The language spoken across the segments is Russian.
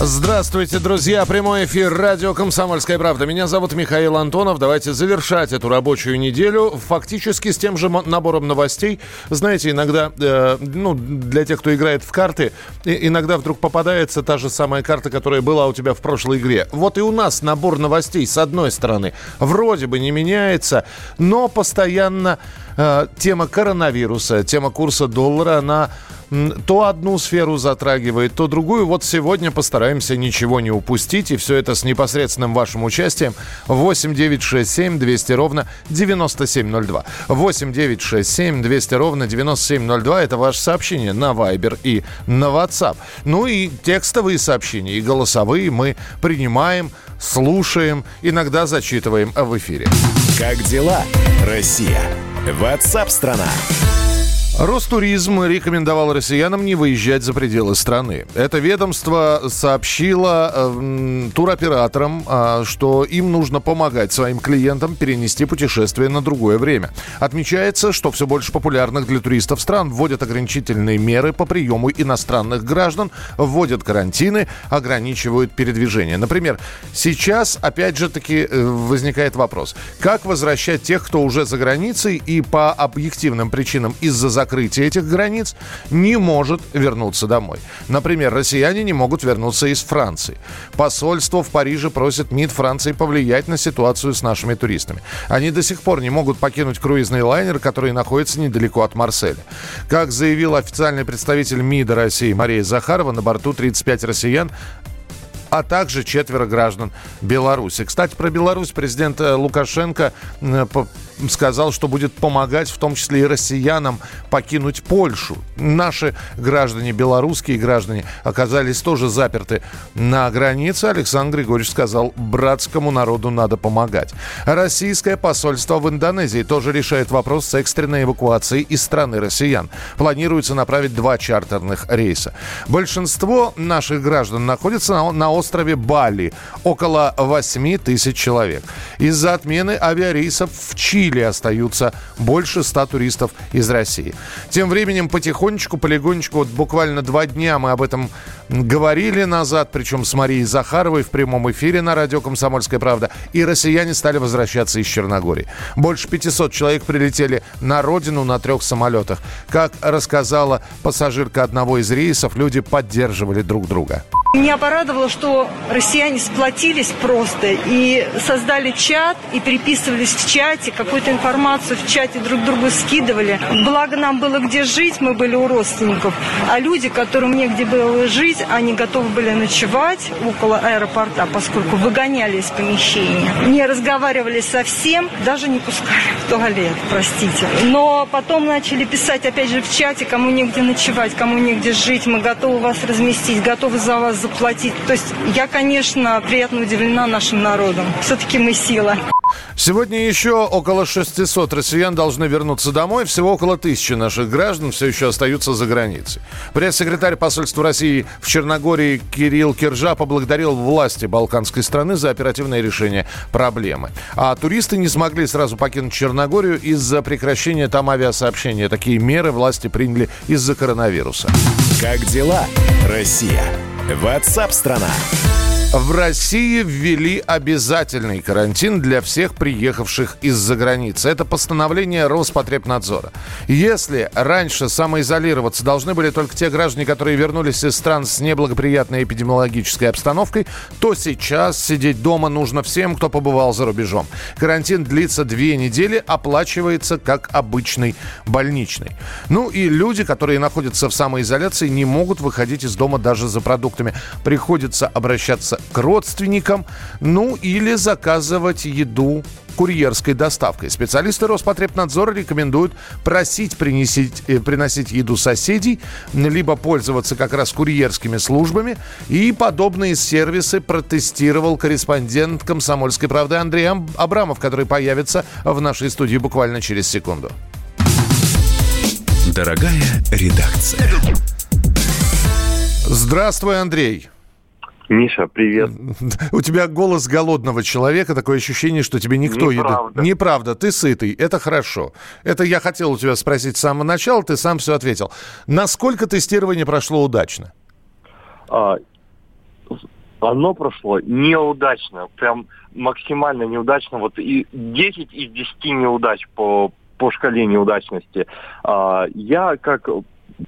Здравствуйте, друзья! Прямой эфир радио «Комсомольская правда». Меня зовут Михаил Антонов. Давайте завершать эту рабочую неделю фактически с тем же набором новостей. Знаете, иногда, э, ну, для тех, кто играет в карты, иногда вдруг попадается та же самая карта, которая была у тебя в прошлой игре. Вот и у нас набор новостей, с одной стороны, вроде бы не меняется, но постоянно э, тема коронавируса, тема курса доллара, она то одну сферу затрагивает, то другую. Вот сегодня постараемся ничего не упустить. И все это с непосредственным вашим участием. 8 9 6 7 200 ровно 9702. 8 9 6 7 200 ровно 9702. Это ваше сообщение на Viber и на WhatsApp. Ну и текстовые сообщения, и голосовые мы принимаем, слушаем, иногда зачитываем в эфире. Как дела, Россия? WhatsApp-страна! Ростуризм рекомендовал россиянам не выезжать за пределы страны. Это ведомство сообщило э, туроператорам, э, что им нужно помогать своим клиентам перенести путешествие на другое время. Отмечается, что все больше популярных для туристов стран вводят ограничительные меры по приему иностранных граждан, вводят карантины, ограничивают передвижение. Например, сейчас, опять же таки, э, возникает вопрос, как возвращать тех, кто уже за границей и по объективным причинам из-за закрытия закрытия этих границ не может вернуться домой. Например, россияне не могут вернуться из Франции. Посольство в Париже просит МИД Франции повлиять на ситуацию с нашими туристами. Они до сих пор не могут покинуть круизный лайнер, который находится недалеко от Марселя. Как заявил официальный представитель МИДа России Мария Захарова, на борту 35 россиян, а также четверо граждан Беларуси. Кстати, про Беларусь президент э, Лукашенко сказал, что будет помогать в том числе и россиянам покинуть Польшу. Наши граждане, белорусские граждане, оказались тоже заперты на границе. Александр Григорьевич сказал, братскому народу надо помогать. Российское посольство в Индонезии тоже решает вопрос с экстренной эвакуацией из страны россиян. Планируется направить два чартерных рейса. Большинство наших граждан находится на, на острове Бали. Около 8 тысяч человек. Из-за отмены авиарейсов в Чили Чили остаются больше 100 туристов из России. Тем временем потихонечку, полигонечку, вот буквально два дня мы об этом говорили назад, причем с Марией Захаровой в прямом эфире на радио «Комсомольская правда», и россияне стали возвращаться из Черногории. Больше 500 человек прилетели на родину на трех самолетах. Как рассказала пассажирка одного из рейсов, люди поддерживали друг друга. Меня порадовало, что россияне сплотились просто и создали чат, и переписывались в чате, какую-то информацию в чате друг другу скидывали. Благо нам было где жить, мы были у родственников. А люди, которым негде было жить, они готовы были ночевать около аэропорта, поскольку выгоняли из помещения. Не разговаривали совсем, даже не пускали в туалет, простите. Но потом начали писать опять же в чате, кому негде ночевать, кому негде жить, мы готовы вас разместить, готовы за вас заплатить. То есть я, конечно, приятно удивлена нашим народом. Все-таки мы сила. Сегодня еще около 600 россиян должны вернуться домой. Всего около тысячи наших граждан все еще остаются за границей. Пресс-секретарь посольства России в Черногории Кирилл Киржа поблагодарил власти балканской страны за оперативное решение проблемы. А туристы не смогли сразу покинуть Черногорию из-за прекращения там авиасообщения. Такие меры власти приняли из-за коронавируса. Как дела, Россия? Ватсап-страна! В России ввели обязательный карантин для всех приехавших из-за границы. Это постановление Роспотребнадзора. Если раньше самоизолироваться должны были только те граждане, которые вернулись из стран с неблагоприятной эпидемиологической обстановкой, то сейчас сидеть дома нужно всем, кто побывал за рубежом. Карантин длится две недели, оплачивается как обычный больничный. Ну и люди, которые находятся в самоизоляции, не могут выходить из дома даже за продуктами. Приходится обращаться к родственникам, ну или заказывать еду курьерской доставкой. Специалисты Роспотребнадзора рекомендуют просить принесить, э, приносить еду соседей, либо пользоваться как раз курьерскими службами. И подобные сервисы протестировал корреспондент «Комсомольской правды» Андрей Абрамов, который появится в нашей студии буквально через секунду. Дорогая редакция. Здравствуй, Андрей. Миша, привет. У тебя голос голодного человека, такое ощущение, что тебе никто Неправда. еды... Неправда, ты сытый, это хорошо. Это я хотел у тебя спросить с самого начала, ты сам все ответил. Насколько тестирование прошло удачно? А, оно прошло неудачно, прям максимально неудачно. Вот и 10 из 10 неудач по, по шкале неудачности. А, я как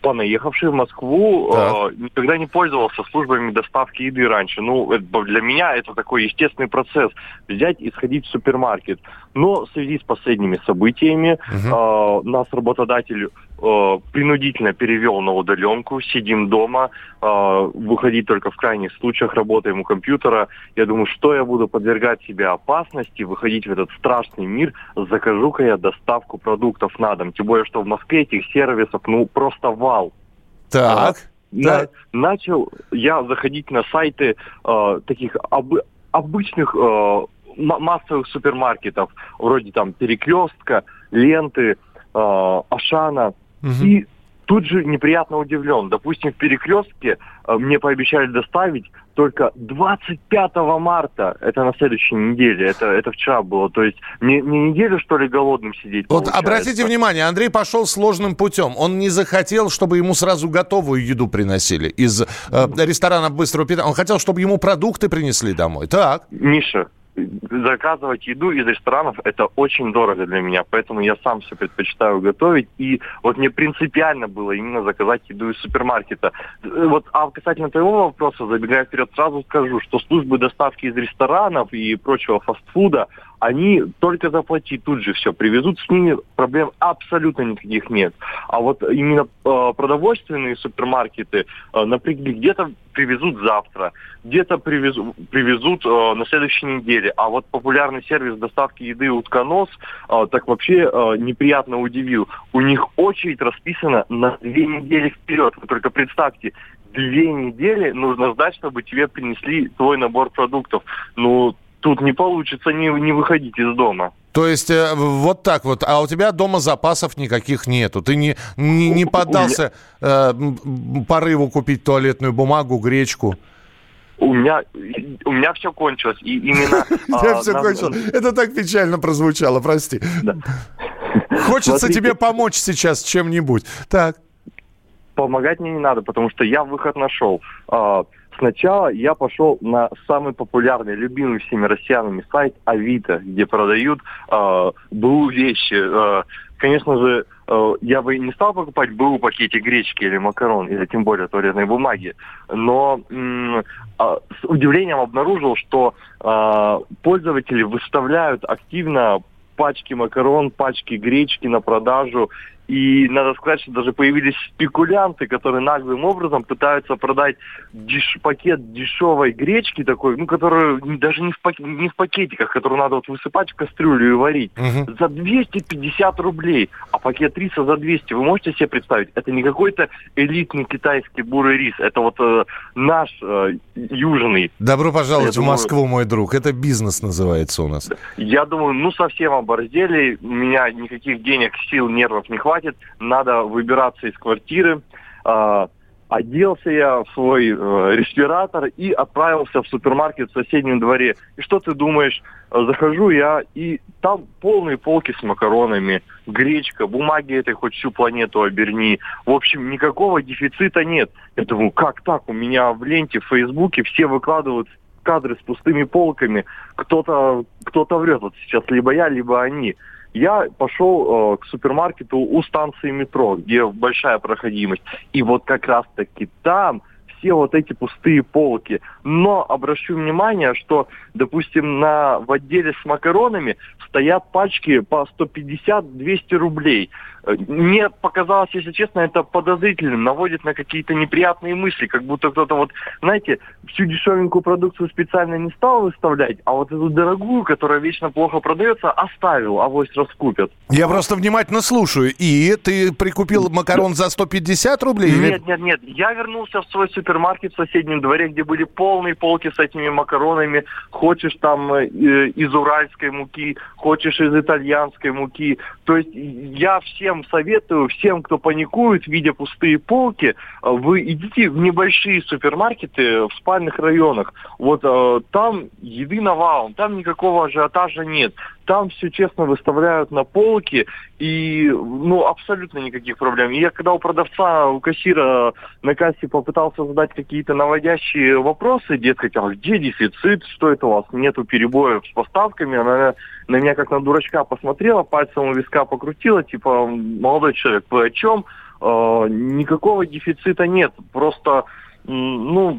понаехавший в Москву, Так. э, никогда не пользовался службами доставки еды раньше. Ну, это- для меня это такой естественный процесс. Взять и сходить в супермаркет. Но в связи с последними событиями э, нас работодатель э, принудительно перевел на удаленку, сидим дома, э, выходить только в крайних случаях, работаем у компьютера. Я думаю, что я буду подвергать себя опасности, выходить в этот страшный мир, закажу-ка я доставку продуктов на дом. Тем более, что в Москве этих сервисов, ну, просто вал. Так. На- Так. начал я заходить на сайты э, таких обы- обычных э, массовых супермаркетов, вроде там Перекрестка, Ленты, э, Ашана. Мгм. И тут же неприятно удивлен. Допустим, в Перекрестке э, мне пообещали доставить только 25 марта. Это на следующей неделе. Это, это вчера было. То есть мне, мне неделю, что ли, голодным сидеть Вот получается? обратите внимание, Андрей пошел сложным путем. Он не захотел, чтобы ему сразу готовую еду приносили из э, ресторанов быстрого питания. Он хотел, чтобы ему продукты принесли домой. Так. Миша, заказывать еду из ресторанов это очень дорого для меня, поэтому я сам все предпочитаю готовить. И вот мне принципиально было именно заказать еду из супермаркета. Э, Вот, а касательно твоего вопроса, забегая вперед, сразу скажу, что службы доставки из ресторанов и прочего фастфуда, они только заплати тут же все привезут, с ними проблем абсолютно никаких нет. А вот именно э, продовольственные супермаркеты э, напрягли, где-то привезут завтра, где-то привезу- привезут э, на следующей неделе. А вот популярный сервис доставки еды Утконос э, так вообще э, неприятно удивил. У них очередь расписана на две недели вперед. Вы только представьте, две недели нужно ждать, чтобы тебе принесли твой набор продуктов. Ну, тут не получится не, не выходить из дома. То есть э, вот так вот. А у тебя дома запасов никаких нету. Ты не, не, не У- у поддался э, порыву купить туалетную бумагу, гречку. У меня, у меня все кончилось. И именно... Я а, все нам- кончил. Это так печально прозвучало, прости. Хочется тебе помочь сейчас чем-нибудь. Так. помогать мне не надо, потому что я выход нашел. Сначала я пошел на самый популярный, любимый всеми россиянами сайт Авито, где продают э, БУ вещи. Э, конечно же, э, я бы не стал покупать БУ пакете гречки или макарон, или тем более туалетной бумаги. Но а, с удивлением обнаружил, что э, пользователи выставляют активно пачки макарон, пачки гречки на продажу. И надо сказать, что даже появились спекулянты, которые наглым образом пытаются продать деш- пакет дешевой гречки такой, ну, которую даже не в, пак- не в пакетиках, которую надо вот высыпать в кастрюлю и варить, Мгм. за 250 рублей, а пакет риса за 200. Вы можете себе представить? Это не какой-то элитный китайский бурый рис, это вот э, наш э, южный. Добро пожаловать Я в думаю- Москву, мой друг. Это бизнес называется у нас. Я думаю, ну совсем оборзели, у меня никаких денег, сил, нервов не хватит, надо выбираться из квартиры. А, оделся я в свой э, респиратор и отправился в супермаркет в соседнем дворе. И что ты думаешь? Э, Захожу я, и там полные полки с макаронами, гречка, бумаги этой хоть всю планету оберни. В общем, никакого дефицита нет. Я думаю, как так? У меня в ленте в Фейсбуке все выкладывают кадры с пустыми полками. Кто-то кто врет вот сейчас, либо я, либо они. Я пошел э, к супермаркету у станции метро, где большая проходимость. И вот как раз-таки там все вот эти пустые полки. Но обращу внимание, что, допустим, на, в отделе с макаронами стоят пачки по 150-200 рублей. Э, Мне показалось, если честно, это подозрительным, наводит на какие-то неприятные мысли, как будто кто-то вот, знаете, всю дешевенькую продукцию специально не стал выставлять, а вот эту дорогую, которая вечно плохо продается, оставил, авось раскупят. Я просто внимательно слушаю. И ты прикупил макарон за 150 рублей? Нет, нет, нет. Я вернулся в свой супермаркет в соседнем дворе, где были полные полки с этими макаронами. Хочешь там э, из уральской муки, хочешь из итальянской муки. То есть я всем советую, всем, кто паникует, видя пустые полки, вы идите в небольшие супермаркеты в спальных районах. Вот там еды навалом, там никакого ажиотажа нет там все честно выставляют на полки, и ну абсолютно никаких проблем. я когда у продавца, у кассира на кассе попытался задать какие-то наводящие вопросы, дескать, а где дефицит, что это у вас, нету перебоев с поставками, она на меня как на дурачка посмотрела, пальцем у виска покрутила, типа, молодой человек, вы о чем? Э, никакого дефицита нет, просто, ну,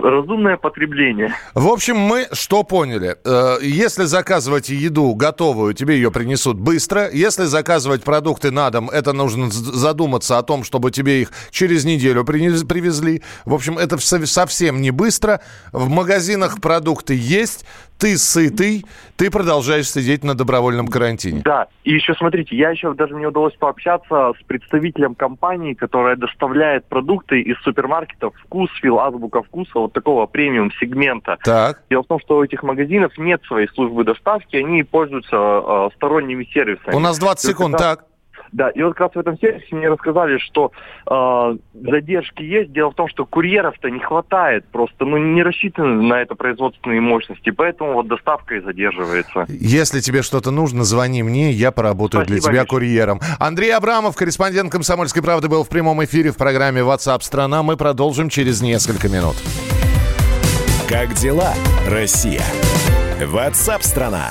разумное потребление. В общем, мы что поняли? Э, если заказывать еду готовую, тебе ее принесут быстро. Если заказывать продукты на дом, это нужно задуматься о том, чтобы тебе их через неделю привезли. В общем, это совсем не быстро. В магазинах продукты есть ты сытый, ты продолжаешь сидеть на добровольном карантине. Да, и еще смотрите, я еще даже мне удалось пообщаться с представителем компании, которая доставляет продукты из супермаркетов «Вкусвилл», «Азбука вкуса», вот такого премиум-сегмента. Так. Дело в том, что у этих магазинов нет своей службы доставки, они пользуются э, сторонними сервисами. У нас 20 секунд, так. Да, и вот как раз в этом сервисе мне рассказали, что э, задержки есть. Дело в том, что курьеров-то не хватает просто, ну, не рассчитаны на это производственные мощности, поэтому вот доставка и задерживается. Если тебе что-то нужно, звони мне, я поработаю Спасибо, для тебя курьером. Андрей Абрамов, корреспондент «Комсомольской правды», был в прямом эфире в программе WhatsApp страна». Мы продолжим через несколько минут. Как дела, Россия? WhatsApp страна.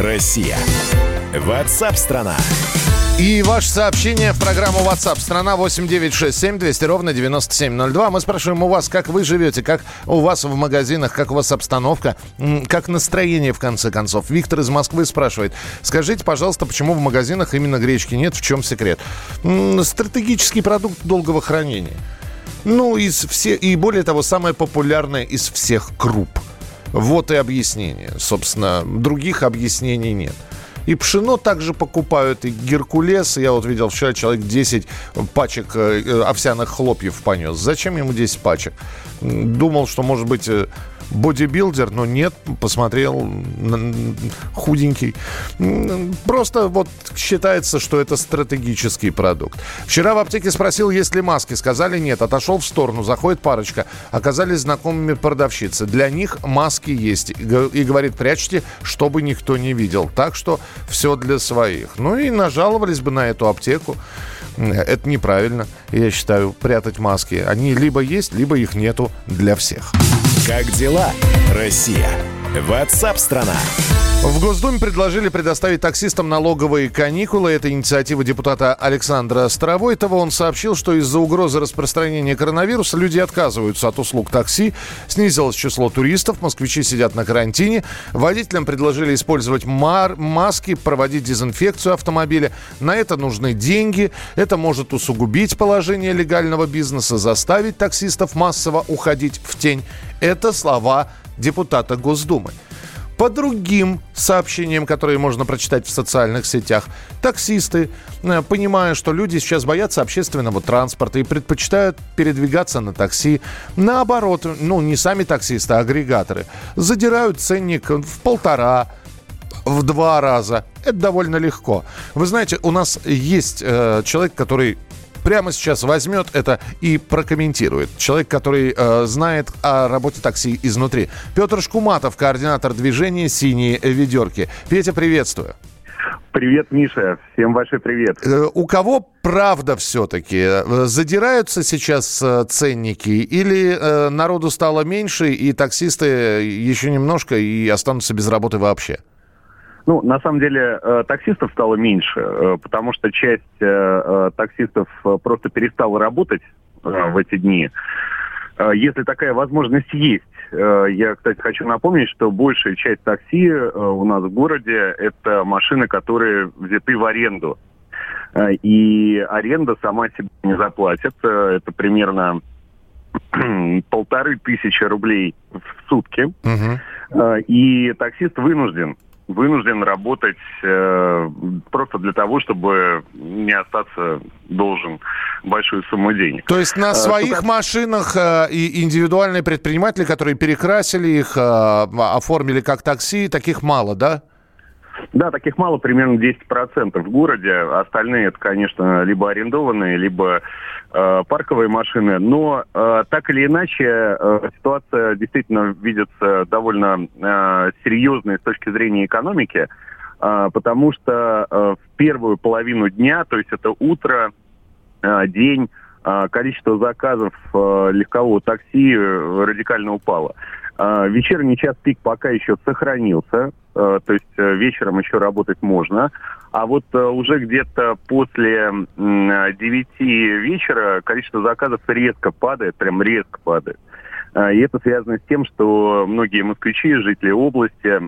Россия? Ватсап-страна! И ваше сообщение в программу WhatsApp страна 8967 200 ровно 9702. Мы спрашиваем у вас, как вы живете, как у вас в магазинах, как у вас обстановка, как настроение в конце концов. Виктор из Москвы спрашивает, скажите, пожалуйста, почему в магазинах именно гречки нет, в чем секрет? Стратегический продукт долгого хранения. Ну, из все, и более того, самое популярное из всех круп – вот и объяснение. Собственно, других объяснений нет. И пшено также покупают, и геркулес. Я вот видел вчера человек 10 пачек э, овсяных хлопьев понес. Зачем ему 10 пачек? Думал, что, может быть, э, бодибилдер, но нет, посмотрел, худенький. Просто вот считается, что это стратегический продукт. Вчера в аптеке спросил, есть ли маски. Сказали нет. Отошел в сторону, заходит парочка. Оказались знакомыми продавщицы. Для них маски есть. И говорит, прячьте, чтобы никто не видел. Так что все для своих. Ну и нажаловались бы на эту аптеку. Это неправильно, я считаю, прятать маски. Они либо есть, либо их нету для всех. Как дела, Россия? Ватсап-страна! В Госдуме предложили предоставить таксистам налоговые каникулы. Это инициатива депутата Александра Старовойтова. Он сообщил, что из-за угрозы распространения коронавируса люди отказываются от услуг такси. Снизилось число туристов, москвичи сидят на карантине. Водителям предложили использовать мар- маски, проводить дезинфекцию автомобиля. На это нужны деньги. Это может усугубить положение легального бизнеса, заставить таксистов массово уходить в тень. Это слова депутата Госдумы. По другим сообщениям, которые можно прочитать в социальных сетях, таксисты, э, понимая, что люди сейчас боятся общественного транспорта и предпочитают передвигаться на такси, наоборот, ну не сами таксисты, а агрегаторы, задирают ценник в полтора, в два раза. Это довольно легко. Вы знаете, у нас есть э, человек, который прямо сейчас возьмет это и прокомментирует. Человек, который э, знает о работе такси изнутри. Петр Шкуматов, координатор движения «Синие ведерки». Петя, приветствую. Привет, Миша. Всем большой привет. Э, у кого правда все-таки? Э, задираются сейчас э, ценники или народу стало меньше, и таксисты еще немножко и останутся без работы вообще? Ну, на самом деле, э, таксистов стало меньше, э, потому что часть э, таксистов просто перестала работать в эти дни. Если такая возможность есть, я, кстати, хочу напомнить, что большая часть такси у нас в городе это машины, которые взяты в аренду. И аренда сама себе не заплатит. Это примерно полторы тысячи рублей в сутки. Угу. И таксист вынужден вынужден работать э, просто для того, чтобы не остаться должен большую сумму денег. То есть на э, своих Туда... машинах э, и индивидуальные предприниматели, которые перекрасили их, э, оформили как такси, таких мало, да? Да, таких мало, примерно 10% в городе. Остальные, это, конечно, либо арендованные, либо э, парковые машины. Но э, так или иначе, э, ситуация действительно видится довольно э, серьезной с точки зрения экономики, э, потому что э, в первую половину дня, то есть это утро, э, день, э, количество заказов э, легкового такси радикально упало. Э, вечерний час пик пока еще сохранился, э, то есть э, вечером еще работать можно. А вот уже где-то после 9 вечера количество заказов резко падает, прям резко падает. И это связано с тем, что многие москвичи, жители области,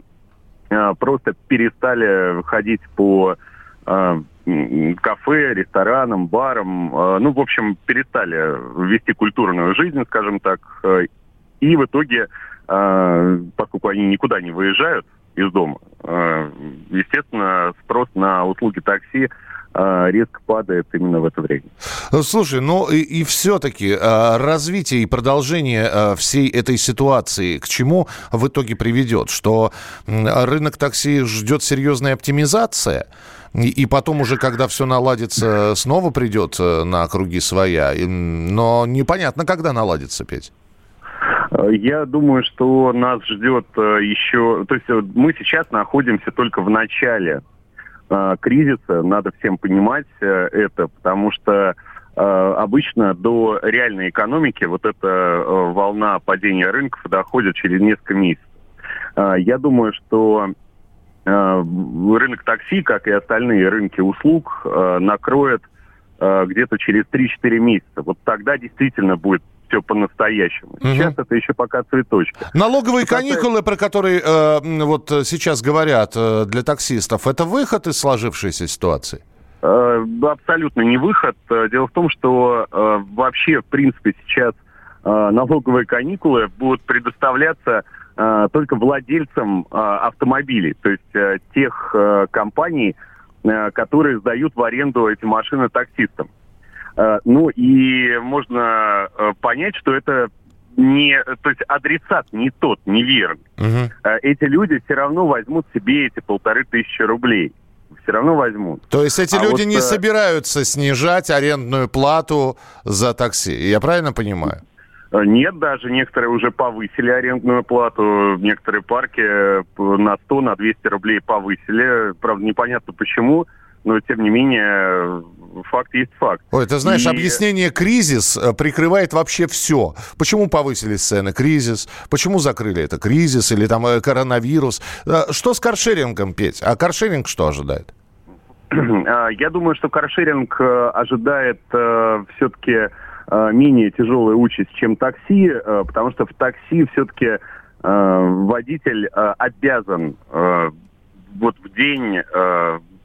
просто перестали ходить по кафе, ресторанам, барам, ну, в общем, перестали вести культурную жизнь, скажем так, и в итоге а, поскольку они никуда не выезжают из дома, а, естественно, спрос на услуги такси а, резко падает именно в это время. Слушай, ну и, и все-таки развитие и продолжение всей этой ситуации к чему в итоге приведет? Что рынок такси ждет серьезная оптимизация? И, и потом уже, когда все наладится, снова придет э, на круги своя. Но непонятно, когда наладится, Петь. Я думаю, что нас ждет э, еще... То есть э, мы сейчас находимся только в начале э, кризиса, надо всем понимать это, потому что обычно до реальной экономики вот эта волна падения рынков доходит через несколько месяцев. Я думаю, что рынок такси, как и остальные рынки услуг, накроет где-то через 3-4 месяца. Вот тогда действительно будет все по-настоящему. Угу. Сейчас это еще пока цветочки. Налоговые Что каникулы, про которые э, вот сейчас говорят э, для таксистов, это выход из сложившейся ситуации? Э, абсолютно не выход. Э, дело в том, что э, вообще, в принципе, сейчас э, налоговые каникулы будут предоставляться э, только владельцам э, автомобилей, то есть э, тех э, компаний, э, которые сдают в аренду эти машины таксистам. Э, ну и можно э, понять, что это не, то есть адресат не тот, неверный. Угу. Эти люди все равно возьмут себе эти полторы тысячи рублей. Все равно возьмут. То есть эти а люди вот, не собираются снижать арендную плату за такси. Я правильно понимаю? Нет, даже некоторые уже повысили арендную плату. Некоторые парки на 100, на 200 рублей повысили. Правда, непонятно почему но тем не менее факт есть факт. Ой, ты знаешь, и... объяснение кризис э, прикрывает вообще все. Почему повысились цены? Кризис. Почему закрыли это? Кризис или там э, коронавирус? Э, что с каршерингом, Петь? А каршеринг что ожидает? А, я думаю, что каршеринг ожидает все-таки менее тяжелая участь, чем такси, потому что в такси все-таки водитель обязан вот в день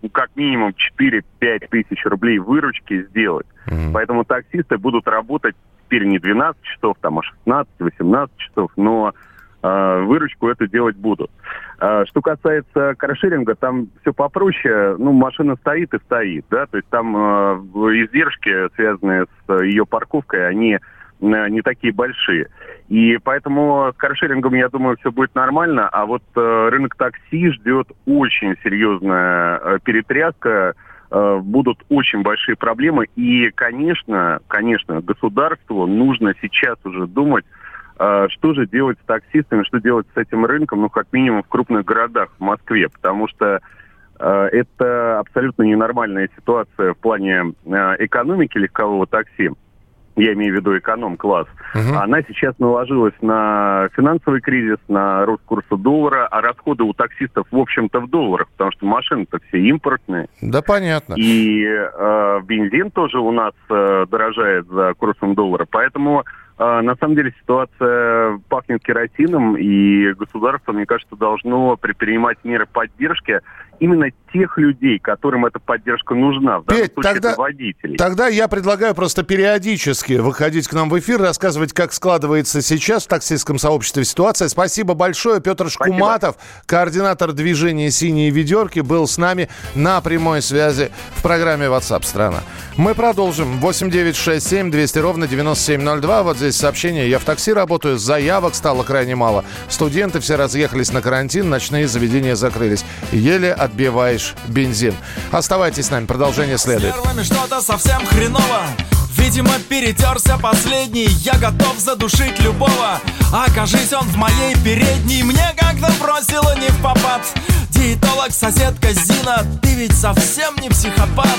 ну, как минимум 4-5 тысяч рублей выручки сделать. Mm-hmm. Поэтому таксисты будут работать теперь не 12 часов, там, а 16-18 часов, но э, выручку это делать будут. Э, что касается каршеринга, там все попроще. Ну, машина стоит и стоит, да, то есть там э, издержки, связанные с ее парковкой, они не такие большие. И поэтому с каршерингом, я думаю, все будет нормально. А вот э, рынок такси ждет очень серьезная э, перетряска. Э, будут очень большие проблемы. И, конечно, конечно, государству нужно сейчас уже думать, э, что же делать с таксистами, что делать с этим рынком, ну, как минимум в крупных городах, в Москве. Потому что э, это абсолютно ненормальная ситуация в плане э, экономики легкового такси я имею в виду эконом-класс, угу. она сейчас наложилась на финансовый кризис, на рост курса доллара, а расходы у таксистов, в общем-то, в долларах, потому что машины-то все импортные. Да, понятно. И э, бензин тоже у нас э, дорожает за курсом доллара, поэтому э, на самом деле ситуация пахнет керосином, и государство, мне кажется, должно предпринимать меры поддержки именно тех людей, которым эта поддержка нужна. В данном Петь, случае тогда, это водителей. тогда я предлагаю просто периодически выходить к нам в эфир, рассказывать, как складывается сейчас в таксистском сообществе ситуация. Спасибо большое. Петр Шкуматов, координатор движения «Синие ведерки», был с нами на прямой связи в программе WhatsApp страна. Мы продолжим. 8967 200 ровно 9702. Вот здесь сообщение. Я в такси работаю. Заявок стало крайне мало. Студенты все разъехались на карантин, ночные заведения закрылись. Еле отбиваешь бензин. Оставайтесь с нами. Продолжение следует. Что-то совсем хреново. Видимо, перетерся последний. Я готов задушить любого. Окажись он в моей передней. Мне как-то бросило не в попад. Диетолог, соседка Зина Ты ведь совсем не психопат.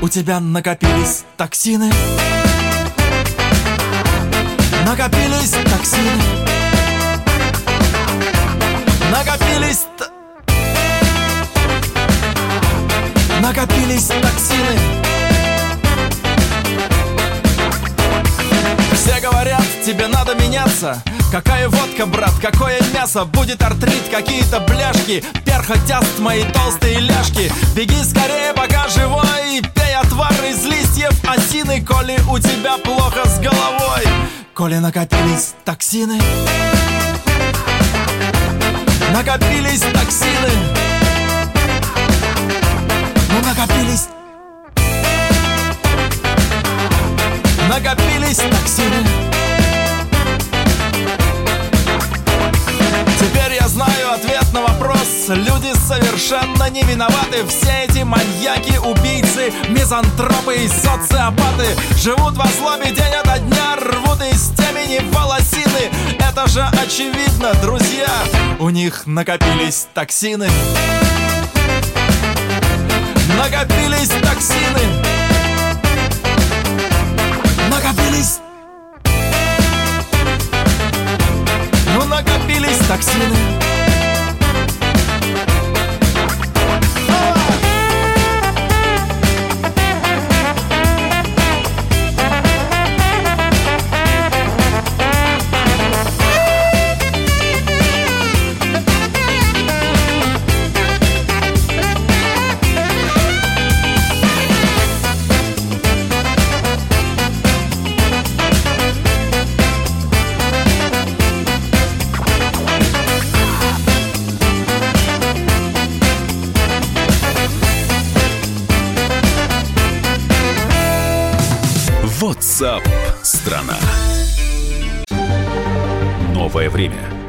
У тебя накопились токсины. Накопились токсины. Накопились т- Накопились токсины. Все говорят, тебе надо меняться. Какая водка, брат, какое мясо? Будет артрит, какие-то бляшки. Перхоть даст мои толстые ляжки. Беги скорее, пока живой. Пей отвар из листьев осины Коли у тебя плохо с головой. Коли накопились токсины. Накопились токсины накопились. Накопились токсины Теперь я знаю ответ на вопрос. Люди совершенно не виноваты. Все эти маньяки, убийцы, мизантропы и социопаты Живут во злобе день ото дня Рвут из темени волосины. Это же очевидно, друзья. У них накопились токсины Накопились токсины. Накопились. Ну накопились токсины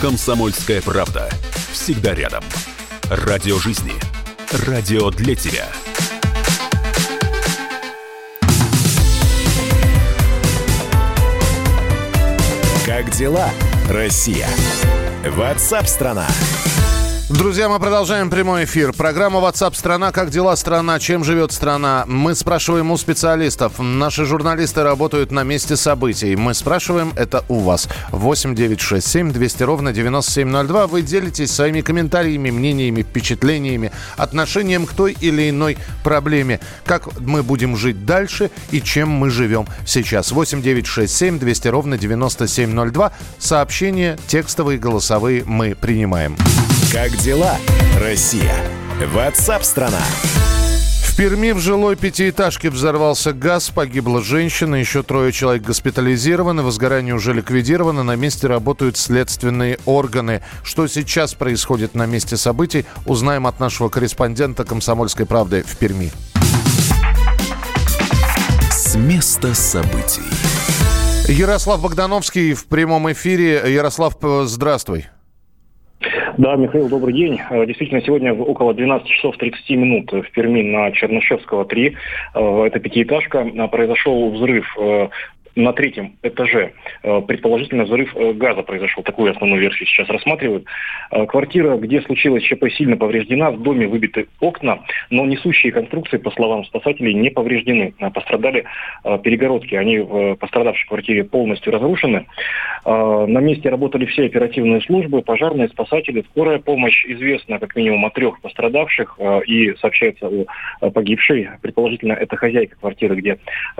«Комсомольская правда». Всегда рядом. Радио жизни. Радио для тебя. Как дела, Россия? Ватсап-страна! Друзья, мы продолжаем прямой эфир. Программа WhatsApp страна. Как дела страна? Чем живет страна? Мы спрашиваем у специалистов. Наши журналисты работают на месте событий. Мы спрашиваем это у вас. 8 9 6 7 200 ровно 9702. Вы делитесь своими комментариями, мнениями, впечатлениями, отношением к той или иной проблеме. Как мы будем жить дальше и чем мы живем сейчас. 8 9 6 7 200 ровно 9702. Сообщения текстовые, голосовые мы принимаем. Как дела, Россия? Ватсап-страна! В Перми в жилой пятиэтажке взорвался газ, погибла женщина, еще трое человек госпитализированы, возгорание уже ликвидировано, на месте работают следственные органы. Что сейчас происходит на месте событий, узнаем от нашего корреспондента «Комсомольской правды» в Перми. С места событий. Ярослав Богдановский в прямом эфире. Ярослав, здравствуй. Да, Михаил, добрый день. Э, Действительно, сегодня около 12 часов 30 минут в Перми на Чернышевского 3, э, это пятиэтажка, э, произошел взрыв на третьем этаже. Э, предположительно, взрыв э, газа произошел. Такую основную версию сейчас рассматривают. Э, квартира, где случилось ЧП, сильно повреждена. В доме выбиты окна, но несущие конструкции, по словам спасателей, не повреждены. Пострадали перегородки. Они в пострадавшей квартире полностью разрушены. На месте работали все оперативные службы, пожарные, спасатели, скорая помощь. Известно как минимум о трех пострадавших и сообщается о погибшей. Предположительно, это хозяйка квартиры, где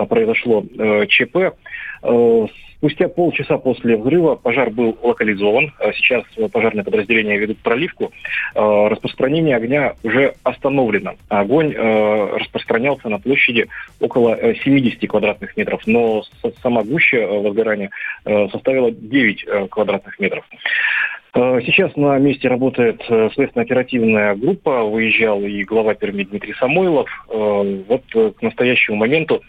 произошло ЧП. Э, спустя полчаса после взрыва пожар был локализован. Э, сейчас пожарные подразделения ведут проливку. Э, распространение огня уже остановлено. Огонь распространялся на площади около 70 квадратных метров, но сама гуща возгорания составила 9 квадратных метров. Э, сейчас на месте работает э, следственно-оперативная группа. Выезжал и глава Перми Дмитрий Самойлов. Э, вот к настоящему моменту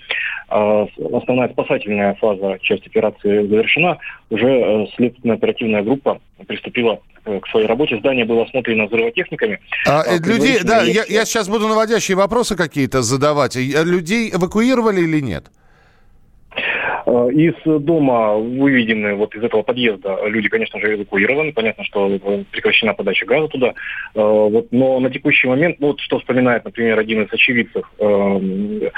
основная спасательная фаза, часть операции завершена. Уже следственно-оперативная группа приступила к своей работе. Здание было осмотрено взрывотехниками. А, а людей, да, я, я сейчас буду наводящие вопросы какие-то задавать. Людей эвакуировали или нет? Э, из дома выведены, вот из этого подъезда, люди, конечно же, эвакуированы. Понятно, что прекращена подача газа туда. Э, вот, но на текущий момент, ну, вот что вспоминает, например, один из очевидцев, э,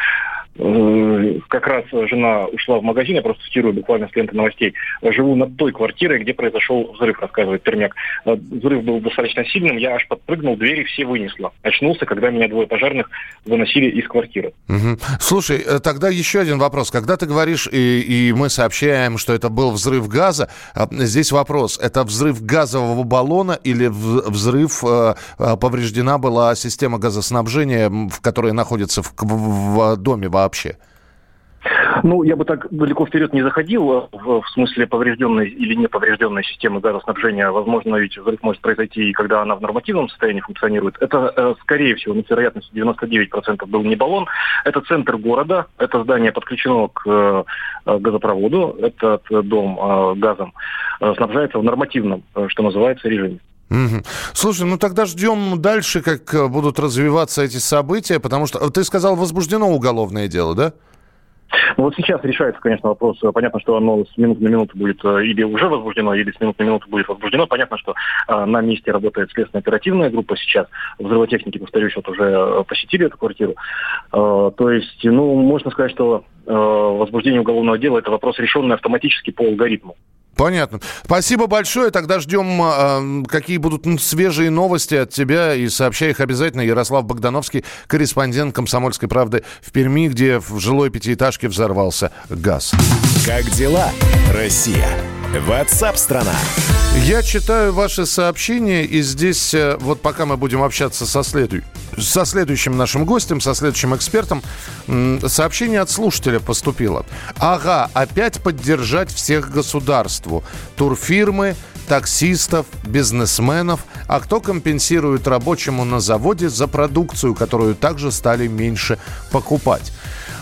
Э, как раз жена ушла в магазин, я просто цитирую буквально с ленты новостей, живу над той квартирой, где произошел взрыв, рассказывает Пермяк. Э, взрыв был достаточно сильным, я аж подпрыгнул, двери все вынесла. Очнулся, когда меня двое пожарных выносили из квартиры. Угу. Слушай, э, тогда еще один вопрос. Когда ты говоришь, и, и мы сообщаем, что это был взрыв газа, а, здесь вопрос, это взрыв газового баллона или взрыв, повреждена была система газоснабжения, в которой находится в, в доме, в вообще? Ну, я бы так далеко вперед не заходил в, в смысле поврежденной или не поврежденной системы газоснабжения. Возможно, ведь взрыв может произойти и когда она в нормативном состоянии функционирует. Это, э, скорее всего, на вероятностью 99% был не баллон. Это центр города. Это здание подключено к э, газопроводу. Этот дом э, газом снабжается в нормативном, что называется, режиме. Слушай, ну тогда ждем дальше, как э, будут развиваться эти события, потому что ты сказал, возбуждено уголовное дело, да? Ну вот сейчас решается, конечно, вопрос. Понятно, что оно с минуты на минуту будет э, или уже возбуждено, или с минуты на минуту будет возбуждено. Понятно, что э, на месте работает следственная оперативная группа сейчас. Взрывотехники, повторюсь, вот уже э, посетили эту квартиру. Э, то есть, ну, можно сказать, что э, возбуждение уголовного дела – это вопрос, решенный автоматически по алгоритму. Понятно. Спасибо большое. Тогда ждем, э, какие будут свежие новости от тебя. И сообщай их обязательно. Ярослав Богдановский, корреспондент «Комсомольской правды» в Перми, где в жилой пятиэтажке взорвался газ. Как дела, Россия? Ватсап-страна! Я читаю ваши сообщения, и здесь, э, вот пока мы будем общаться со, следу... со следующим нашим гостем, со следующим экспертом, сообщение от слушателя поступило. Ага, опять поддержать всех государству. Турфирмы, таксистов, бизнесменов, а кто компенсирует рабочему на заводе за продукцию, которую также стали меньше покупать.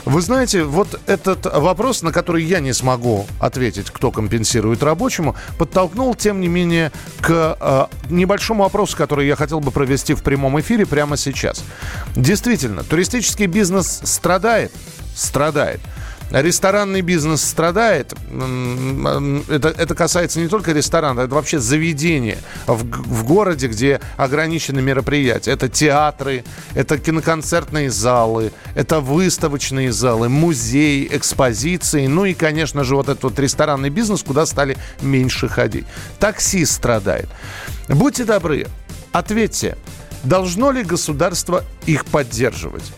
Вы знаете, вот этот вопрос, на который я не смогу ответить, кто компенсирует рабочему, подтолкнул, тем не менее, к э, небольшому вопросу, который я хотел бы провести в прямом эфире прямо сейчас. Действительно, туристический бизнес страдает? Страдает. Ресторанный бизнес страдает. Это, это касается не только ресторана, это вообще заведения в, в городе, где ограничены мероприятия. Это театры, это киноконцертные залы, это выставочные залы, музеи, экспозиции. Ну и, конечно же, вот этот вот ресторанный бизнес, куда стали меньше ходить. Такси страдает. Будьте добры, ответьте, должно ли государство их поддерживать?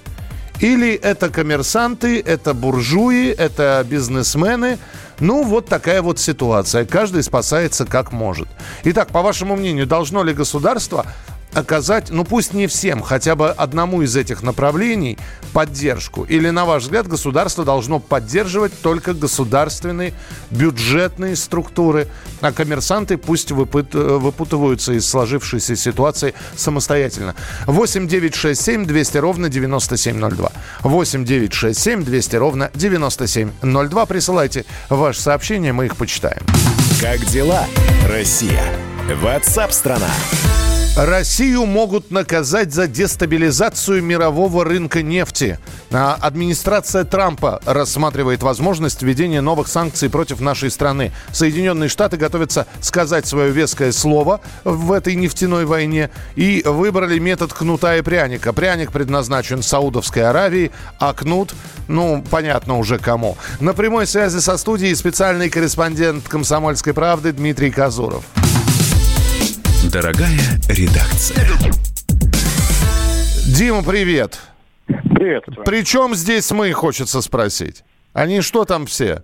Или это коммерсанты, это буржуи, это бизнесмены. Ну, вот такая вот ситуация. Каждый спасается как может. Итак, по вашему мнению, должно ли государство оказать, ну пусть не всем, хотя бы одному из этих направлений поддержку? Или, на ваш взгляд, государство должно поддерживать только государственные бюджетные структуры, а коммерсанты пусть выпыт, выпутываются из сложившейся ситуации самостоятельно? 8 9 6 7 200 ровно 9702. 8 9 6 7 200 ровно 9702. Присылайте ваши сообщения, мы их почитаем. Как дела, Россия? Ватсап-страна! Россию могут наказать за дестабилизацию мирового рынка нефти. А администрация Трампа рассматривает возможность введения новых санкций против нашей страны. Соединенные Штаты готовятся сказать свое веское слово в этой нефтяной войне и выбрали метод кнута и пряника. Пряник предназначен Саудовской Аравии, а кнут, ну, понятно уже кому. На прямой связи со студией специальный корреспондент «Комсомольской правды» Дмитрий Казуров. Дорогая редакция. Дима, привет. Привет. Причем здесь мы, хочется спросить? Они что там все?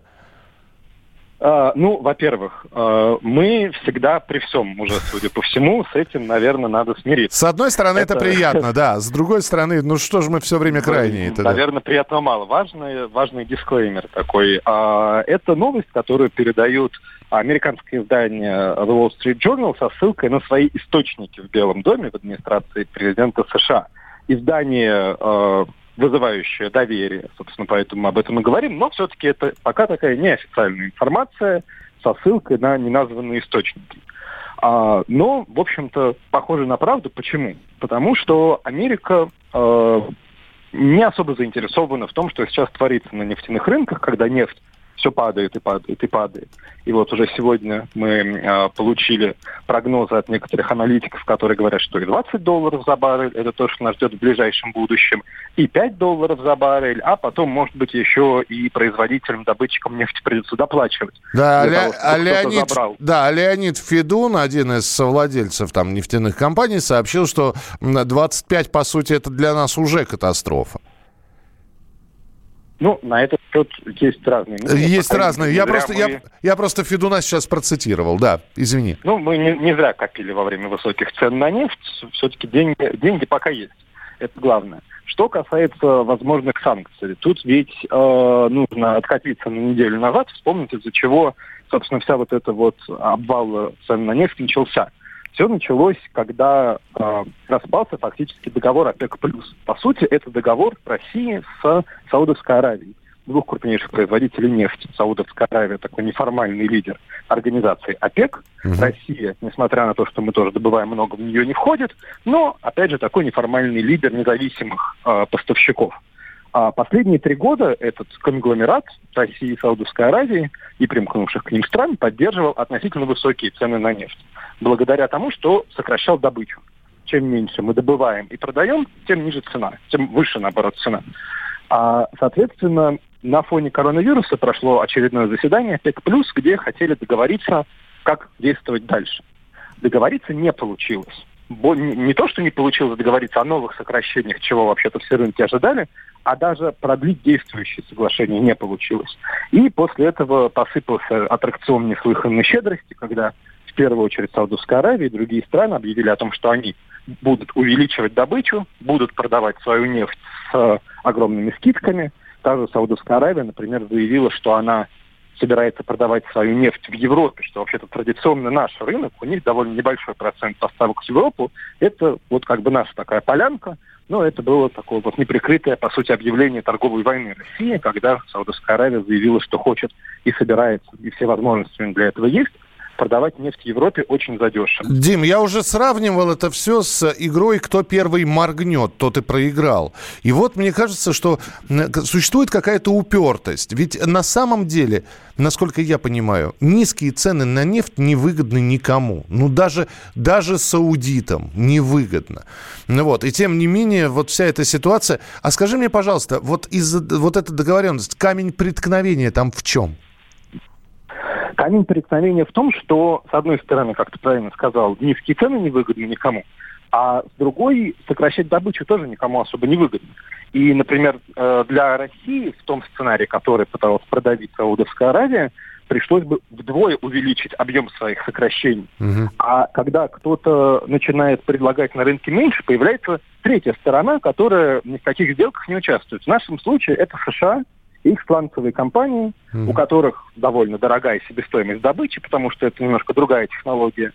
А, ну, во-первых, а, мы всегда при всем уже, судя по всему, с этим, наверное, надо смириться. С одной стороны, это, это приятно, да. С другой стороны, ну что же мы все время крайние? Ну, наверное, приятно мало. Важный, важный дисклеймер такой. А, это новость, которую передают американское издание The Wall Street Journal со ссылкой на свои источники в Белом доме в администрации президента США. Издание вызывающее доверие, собственно, поэтому об этом и говорим, но все-таки это пока такая неофициальная информация со ссылкой на неназванные источники. А, но, в общем-то, похоже на правду. Почему? Потому что Америка э, не особо заинтересована в том, что сейчас творится на нефтяных рынках, когда нефть все падает и падает и падает. И вот уже сегодня мы э, получили прогнозы от некоторых аналитиков, которые говорят, что и 20 долларов за баррель, это то, что нас ждет в ближайшем будущем, и 5 долларов за баррель, а потом, может быть, еще и производителям, добытчикам нефти придется доплачивать. Да, Ле- того, а Леонид, да, Леонид Федун, один из совладельцев там нефтяных компаний, сообщил, что 25, по сути, это для нас уже катастрофа. Ну, на этот счет есть разные мнения. Есть разные. Я просто, мы... я, я просто Федуна сейчас процитировал, да, извини. Ну, мы не, не зря копили во время высоких цен на нефть. Все-таки деньги, деньги пока есть. Это главное. Что касается возможных санкций, тут ведь э, нужно откатиться на неделю назад, вспомнить, из-за чего, собственно, вся вот эта вот обвал цен на нефть начался. Все началось, когда э, распался фактически договор ОПЕК+. По сути, это договор России с Саудовской Аравией двух крупнейших производителей нефти. Саудовская Аравия такой неформальный лидер организации ОПЕК. Угу. Россия, несмотря на то, что мы тоже добываем много, в нее не входит, но, опять же, такой неформальный лидер независимых э, поставщиков. А последние три года этот конгломерат России и Саудовской Аравии и примкнувших к ним стран поддерживал относительно высокие цены на нефть. Благодаря тому, что сокращал добычу. Чем меньше мы добываем и продаем, тем ниже цена, тем выше, наоборот, цена. А, соответственно, на фоне коронавируса прошло очередное заседание ОПЕК+, где хотели договориться, как действовать дальше. Договориться не получилось не то, что не получилось договориться о новых сокращениях, чего вообще-то все рынки ожидали, а даже продлить действующие соглашения не получилось. И после этого посыпался аттракцион неслыханной щедрости, когда в первую очередь Саудовская Аравия и другие страны объявили о том, что они будут увеличивать добычу, будут продавать свою нефть с огромными скидками. Та же Саудовская Аравия, например, заявила, что она собирается продавать свою нефть в Европе, что вообще-то традиционно наш рынок, у них довольно небольшой процент поставок в Европу, это вот как бы наша такая полянка, но это было такое вот неприкрытое, по сути, объявление торговой войны России, когда Саудовская Аравия заявила, что хочет и собирается, и все возможности для этого есть, продавать нефть в Европе очень задешево. Дим, я уже сравнивал это все с игрой «Кто первый моргнет, тот и проиграл». И вот мне кажется, что существует какая-то упертость. Ведь на самом деле, насколько я понимаю, низкие цены на нефть невыгодны никому. Ну, даже, даже саудитам невыгодно. Ну, вот. И тем не менее, вот вся эта ситуация... А скажи мне, пожалуйста, вот, из вот эта договоренность, камень преткновения там в чем? Камень преткновения в том, что, с одной стороны, как ты правильно сказал, низкие цены невыгодны никому, а с другой, сокращать добычу тоже никому особо не выгодно. И, например, э, для России в том сценарии, который пыталась продавить Саудовская Аравия, пришлось бы вдвое увеличить объем своих сокращений. Угу. А когда кто-то начинает предлагать на рынке меньше, появляется третья сторона, которая ни в каких сделках не участвует. В нашем случае это США, их сланцевые компании, mm-hmm. у которых довольно дорогая себестоимость добычи, потому что это немножко другая технология,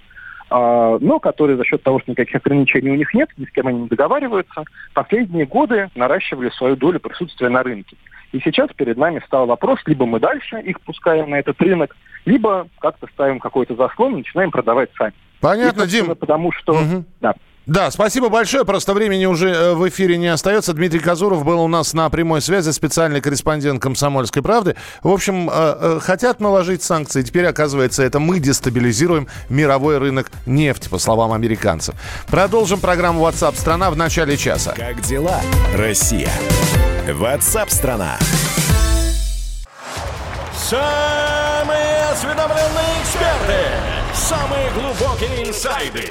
а, но которые за счет того, что никаких ограничений у них нет, ни с кем они не договариваются, последние годы наращивали свою долю присутствия на рынке. И сейчас перед нами стал вопрос, либо мы дальше их пускаем на этот рынок, либо как-то ставим какой-то заслон и начинаем продавать сами. Понятно, и, Дим. Потому что... Угу. Да. Да, спасибо большое. Просто времени уже э, в эфире не остается. Дмитрий Казуров был у нас на прямой связи, специальный корреспондент «Комсомольской правды». В общем, э, э, хотят наложить санкции. Теперь, оказывается, это мы дестабилизируем мировой рынок нефти, по словам американцев. Продолжим программу WhatsApp страна в начале часа. Как дела, Россия? WhatsApp страна. Самые осведомленные эксперты, самые глубокие инсайды,